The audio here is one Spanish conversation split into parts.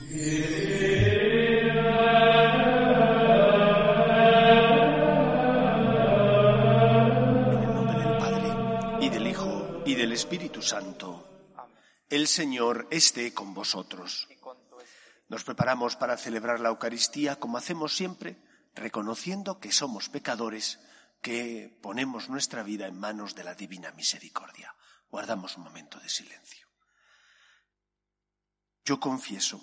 Y del Hijo, y del Espíritu Santo. El Señor esté con vosotros. Nos preparamos para celebrar la Eucaristía como hacemos siempre, reconociendo que somos pecadores, que ponemos nuestra vida en manos de la divina misericordia. Guardamos un momento de silencio. Yo confieso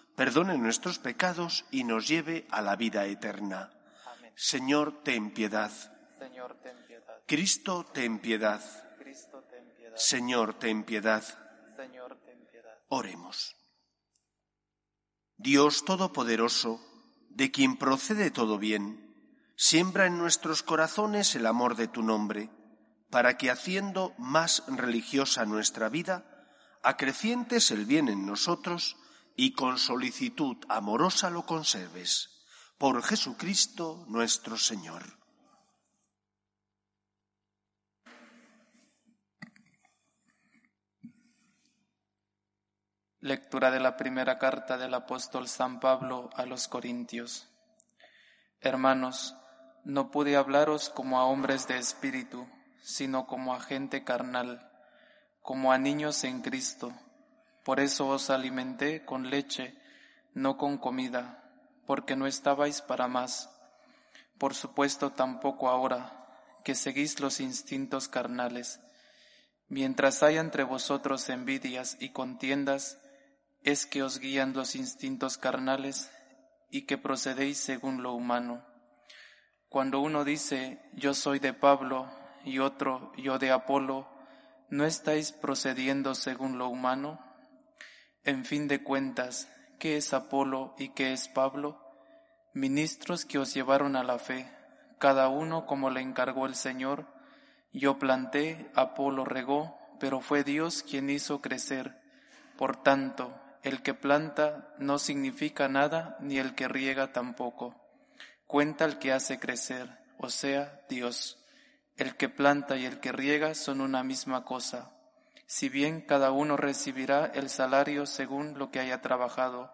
perdone nuestros pecados y nos lleve a la vida eterna. Señor, ten piedad. Señor, ten piedad. Cristo, ten piedad. Cristo, ten piedad. Señor, ten piedad. Señor, ten piedad. Oremos. Dios Todopoderoso, de quien procede todo bien, siembra en nuestros corazones el amor de tu nombre, para que haciendo más religiosa nuestra vida, acrecientes el bien en nosotros y con solicitud amorosa lo conserves. Por Jesucristo nuestro Señor. Lectura de la primera carta del apóstol San Pablo a los Corintios. Hermanos, no pude hablaros como a hombres de espíritu, sino como a gente carnal, como a niños en Cristo. Por eso os alimenté con leche, no con comida, porque no estabais para más. Por supuesto tampoco ahora, que seguís los instintos carnales. Mientras haya entre vosotros envidias y contiendas, es que os guían los instintos carnales y que procedéis según lo humano. Cuando uno dice yo soy de Pablo y otro yo de Apolo, ¿no estáis procediendo según lo humano? En fin de cuentas, ¿qué es Apolo y qué es Pablo? Ministros que os llevaron a la fe, cada uno como le encargó el Señor. Yo planté, Apolo regó, pero fue Dios quien hizo crecer. Por tanto, el que planta no significa nada, ni el que riega tampoco. Cuenta el que hace crecer, o sea, Dios. El que planta y el que riega son una misma cosa. Si bien cada uno recibirá el salario según lo que haya trabajado,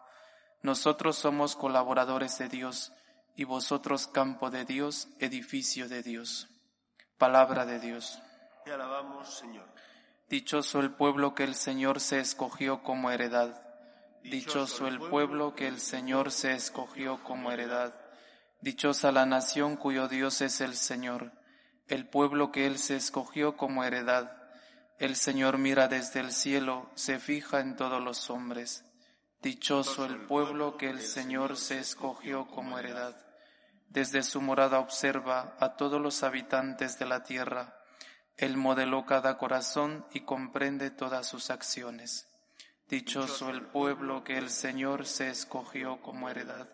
nosotros somos colaboradores de Dios y vosotros campo de Dios, edificio de Dios. Palabra de Dios. Te alabamos, Señor. Dichoso el pueblo que el Señor se escogió como heredad. Dichoso el pueblo que el Señor se escogió como heredad. Dichosa la nación cuyo Dios es el Señor, el pueblo que Él se escogió como heredad. El Señor mira desde el cielo, se fija en todos los hombres. Dichoso el pueblo que el Señor se escogió como heredad. Desde su morada observa a todos los habitantes de la tierra. Él modeló cada corazón y comprende todas sus acciones. Dichoso el pueblo que el Señor se escogió como heredad.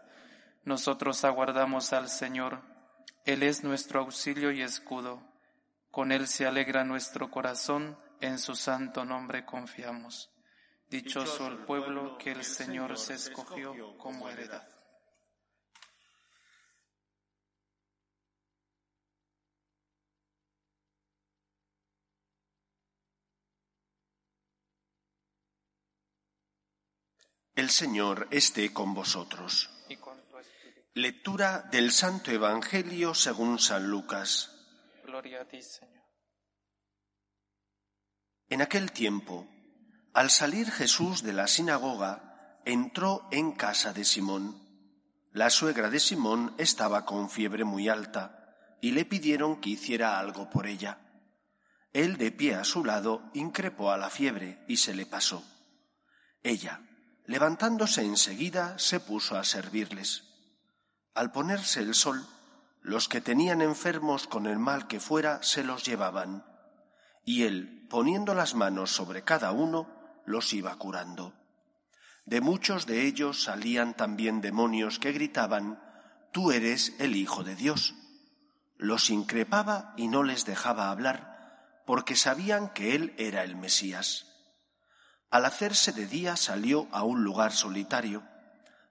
Nosotros aguardamos al Señor. Él es nuestro auxilio y escudo. Con Él se alegra nuestro corazón, en su santo nombre confiamos. Dichoso el pueblo que el Señor se escogió como heredad. El Señor esté con vosotros. Lectura del Santo Evangelio según San Lucas. Gloria a ti, Señor. En aquel tiempo, al salir Jesús de la sinagoga, entró en casa de Simón. La suegra de Simón estaba con fiebre muy alta y le pidieron que hiciera algo por ella. Él de pie a su lado increpó a la fiebre y se le pasó. Ella, levantándose enseguida, se puso a servirles. Al ponerse el sol, los que tenían enfermos con el mal que fuera se los llevaban, y él, poniendo las manos sobre cada uno, los iba curando. De muchos de ellos salían también demonios que gritaban, Tú eres el Hijo de Dios. Los increpaba y no les dejaba hablar, porque sabían que él era el Mesías. Al hacerse de día salió a un lugar solitario.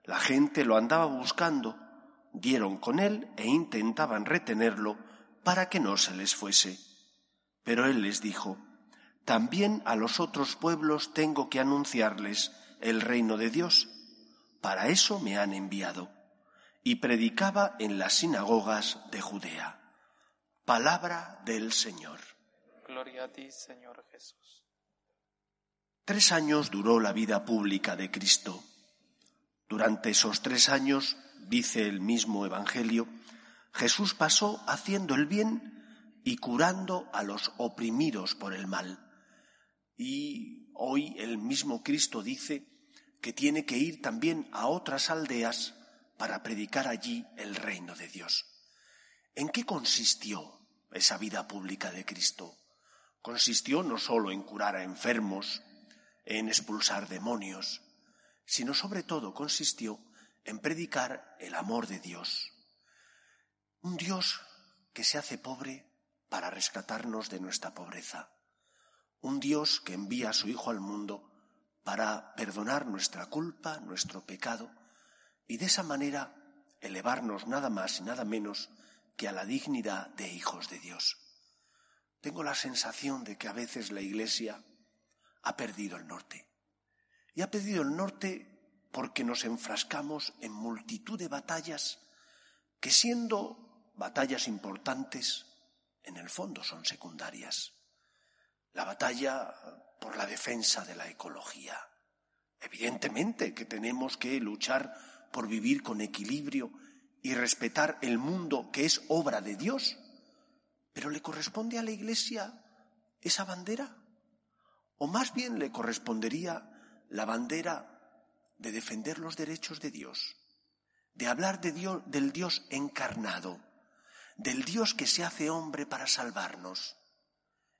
La gente lo andaba buscando, dieron con él e intentaban retenerlo para que no se les fuese. Pero él les dijo, También a los otros pueblos tengo que anunciarles el reino de Dios. Para eso me han enviado. Y predicaba en las sinagogas de Judea. Palabra del Señor. Gloria a ti, Señor Jesús. Tres años duró la vida pública de Cristo. Durante esos tres años, dice el mismo Evangelio, Jesús pasó haciendo el bien y curando a los oprimidos por el mal. Y hoy el mismo Cristo dice que tiene que ir también a otras aldeas para predicar allí el reino de Dios. ¿En qué consistió esa vida pública de Cristo? Consistió no solo en curar a enfermos, en expulsar demonios, sino sobre todo consistió en predicar el amor de Dios. Un Dios que se hace pobre para rescatarnos de nuestra pobreza. Un Dios que envía a su Hijo al mundo para perdonar nuestra culpa, nuestro pecado, y de esa manera elevarnos nada más y nada menos que a la dignidad de hijos de Dios. Tengo la sensación de que a veces la Iglesia ha perdido el norte. Y ha perdido el norte porque nos enfrascamos en multitud de batallas que siendo batallas importantes, en el fondo son secundarias. La batalla por la defensa de la ecología. Evidentemente que tenemos que luchar por vivir con equilibrio y respetar el mundo que es obra de Dios. Pero ¿le corresponde a la Iglesia esa bandera? ¿O más bien le correspondería la bandera de defender los derechos de Dios, de hablar de Dios, del Dios encarnado, del Dios que se hace hombre para salvarnos?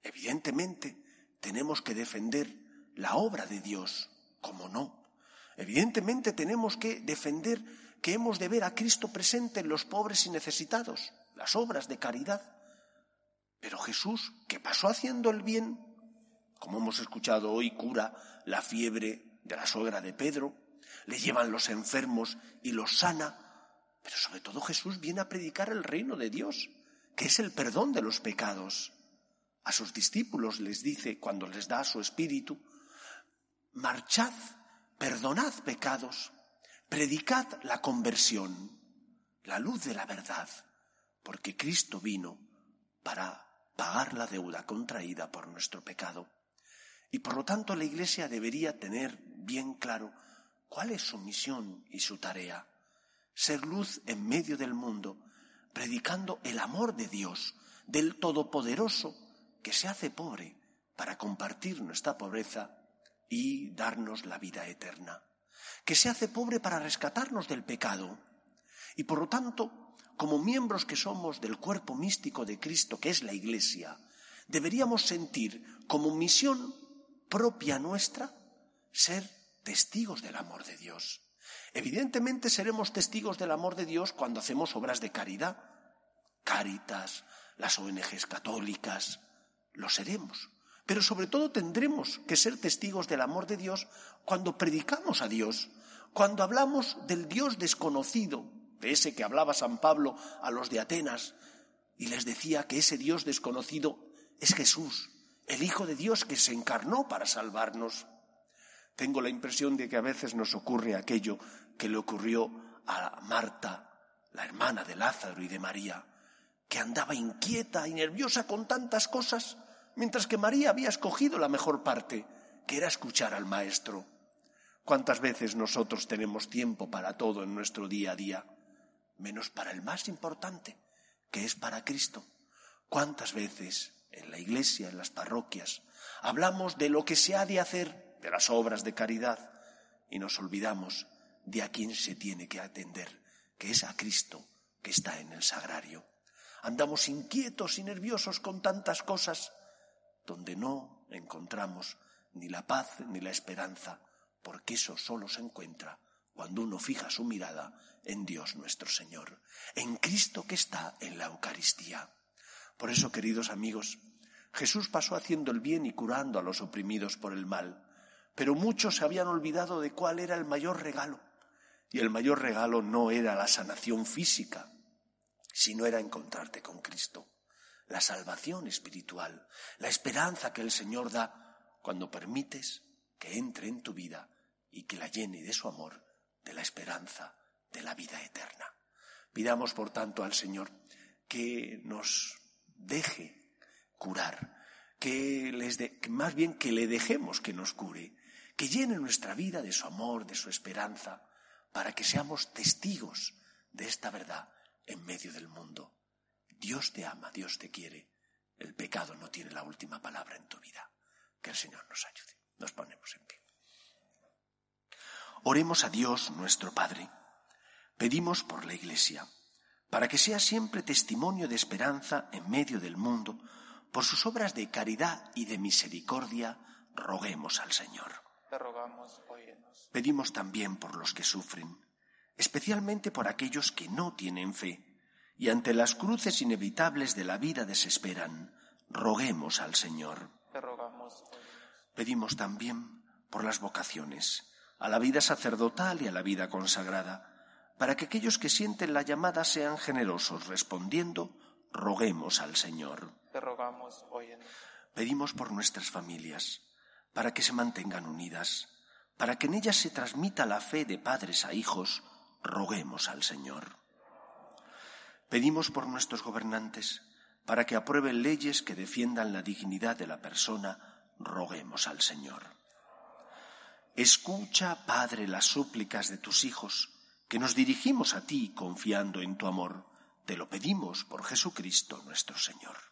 Evidentemente, tenemos que defender la obra de Dios, como no. Evidentemente tenemos que defender que hemos de ver a Cristo presente en los pobres y necesitados, las obras de caridad. Pero Jesús, que pasó haciendo el bien, como hemos escuchado hoy, cura la fiebre de la suegra de Pedro, le llevan los enfermos y los sana, pero sobre todo Jesús viene a predicar el reino de Dios, que es el perdón de los pecados a sus discípulos les dice cuando les da su espíritu, marchad, perdonad pecados, predicad la conversión, la luz de la verdad, porque Cristo vino para pagar la deuda contraída por nuestro pecado. Y por lo tanto la Iglesia debería tener bien claro cuál es su misión y su tarea. Ser luz en medio del mundo, predicando el amor de Dios, del Todopoderoso, que se hace pobre para compartir nuestra pobreza y darnos la vida eterna, que se hace pobre para rescatarnos del pecado y por lo tanto, como miembros que somos del cuerpo místico de Cristo, que es la Iglesia, deberíamos sentir como misión propia nuestra ser testigos del amor de Dios. Evidentemente seremos testigos del amor de Dios cuando hacemos obras de caridad, Cáritas, las ONGs católicas, lo seremos. Pero sobre todo tendremos que ser testigos del amor de Dios cuando predicamos a Dios, cuando hablamos del Dios desconocido, de ese que hablaba San Pablo a los de Atenas, y les decía que ese Dios desconocido es Jesús, el Hijo de Dios que se encarnó para salvarnos. Tengo la impresión de que a veces nos ocurre aquello que le ocurrió a Marta, la hermana de Lázaro y de María, que andaba inquieta y nerviosa con tantas cosas mientras que María había escogido la mejor parte, que era escuchar al Maestro. ¿Cuántas veces nosotros tenemos tiempo para todo en nuestro día a día? Menos para el más importante, que es para Cristo. ¿Cuántas veces en la iglesia, en las parroquias, hablamos de lo que se ha de hacer, de las obras de caridad, y nos olvidamos de a quién se tiene que atender, que es a Cristo que está en el sagrario. Andamos inquietos y nerviosos con tantas cosas, donde no encontramos ni la paz ni la esperanza, porque eso solo se encuentra cuando uno fija su mirada en Dios nuestro Señor, en Cristo que está en la Eucaristía. Por eso, queridos amigos, Jesús pasó haciendo el bien y curando a los oprimidos por el mal, pero muchos se habían olvidado de cuál era el mayor regalo. Y el mayor regalo no era la sanación física, sino era encontrarte con Cristo, la salvación espiritual, la esperanza que el Señor da cuando permites que entre en tu vida y que la llene de su amor, de la esperanza, de la vida eterna. Pidamos, por tanto, al Señor que nos deje curar, que les de, más bien que le dejemos que nos cure, que llene nuestra vida de su amor, de su esperanza, para que seamos testigos de esta verdad en medio del mundo. Dios te ama, Dios te quiere. El pecado no tiene la última palabra en tu vida. Que el Señor nos ayude. Nos ponemos en pie. Oremos a Dios nuestro Padre. Pedimos por la Iglesia, para que sea siempre testimonio de esperanza en medio del mundo, por sus obras de caridad y de misericordia, roguemos al Señor. Pedimos también por los que sufren, especialmente por aquellos que no tienen fe y ante las cruces inevitables de la vida desesperan. Roguemos al Señor. Pedimos también por las vocaciones, a la vida sacerdotal y a la vida consagrada, para que aquellos que sienten la llamada sean generosos respondiendo, roguemos al Señor. Pedimos por nuestras familias, para que se mantengan unidas, para que en ellas se transmita la fe de padres a hijos, roguemos al Señor. Pedimos por nuestros gobernantes, para que aprueben leyes que defiendan la dignidad de la persona, roguemos al Señor. Escucha, Padre, las súplicas de tus hijos, que nos dirigimos a ti confiando en tu amor. Te lo pedimos por Jesucristo nuestro Señor.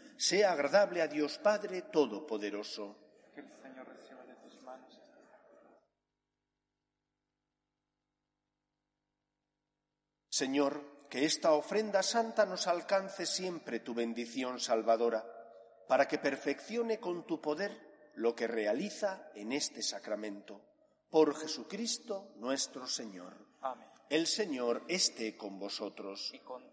sea agradable a Dios Padre Todopoderoso. Que el Señor reciba de tus manos. Señor, que esta ofrenda santa nos alcance siempre tu bendición salvadora, para que perfeccione con tu poder lo que realiza en este sacramento. Por Jesucristo nuestro Señor. Amén. El Señor esté con vosotros. Y con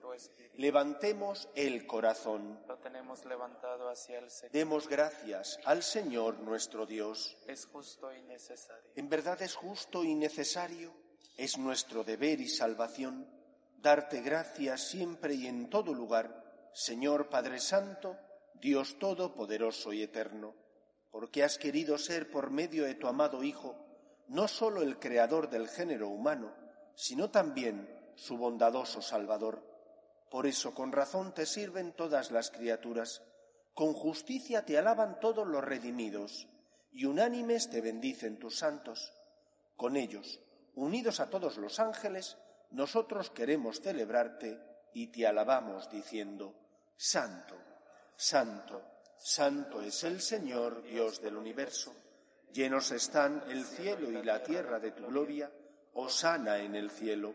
Levantemos el corazón. Lo tenemos levantado hacia el Señor. Demos gracias al Señor nuestro Dios. Es justo y necesario. En verdad es justo y necesario. Es nuestro deber y salvación darte gracias siempre y en todo lugar, Señor Padre Santo, Dios Todopoderoso y Eterno, porque has querido ser por medio de tu amado Hijo, no sólo el creador del género humano, sino también su bondadoso Salvador. Por eso con razón te sirven todas las criaturas, con justicia te alaban todos los redimidos, y unánimes te bendicen tus santos. Con ellos, unidos a todos los ángeles, nosotros queremos celebrarte y te alabamos diciendo, Santo, Santo, Santo es el Señor, Dios del universo. Llenos están el cielo y la tierra de tu gloria, Osana en el cielo.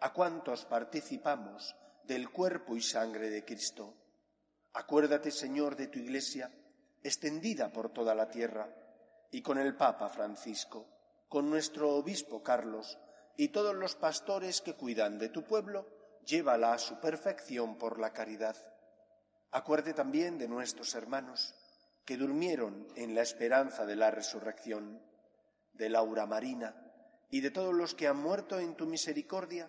a cuantos participamos del cuerpo y sangre de Cristo. Acuérdate, Señor, de tu Iglesia, extendida por toda la tierra, y con el Papa Francisco, con nuestro Obispo Carlos y todos los pastores que cuidan de tu pueblo, llévala a su perfección por la caridad. Acuerde también de nuestros hermanos que durmieron en la esperanza de la resurrección, de Laura Marina y de todos los que han muerto en tu misericordia,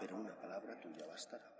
pero una palabra tuya bastará.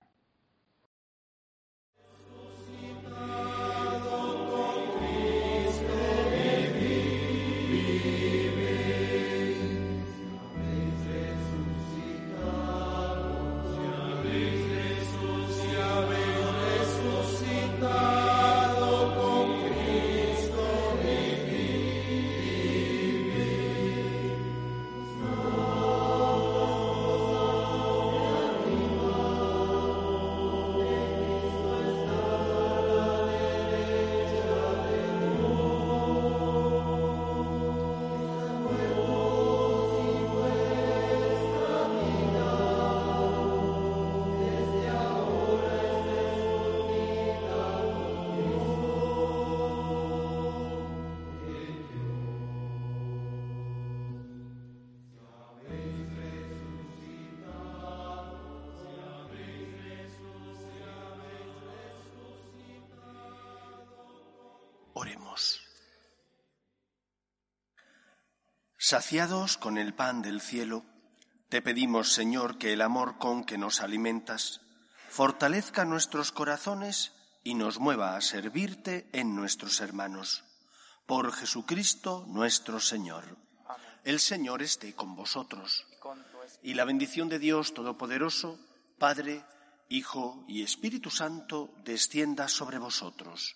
Oremos. Saciados con el pan del cielo, te pedimos, Señor, que el amor con que nos alimentas fortalezca nuestros corazones y nos mueva a servirte en nuestros hermanos. Por Jesucristo nuestro Señor. El Señor esté con vosotros. Y la bendición de Dios Todopoderoso, Padre, Hijo y Espíritu Santo, descienda sobre vosotros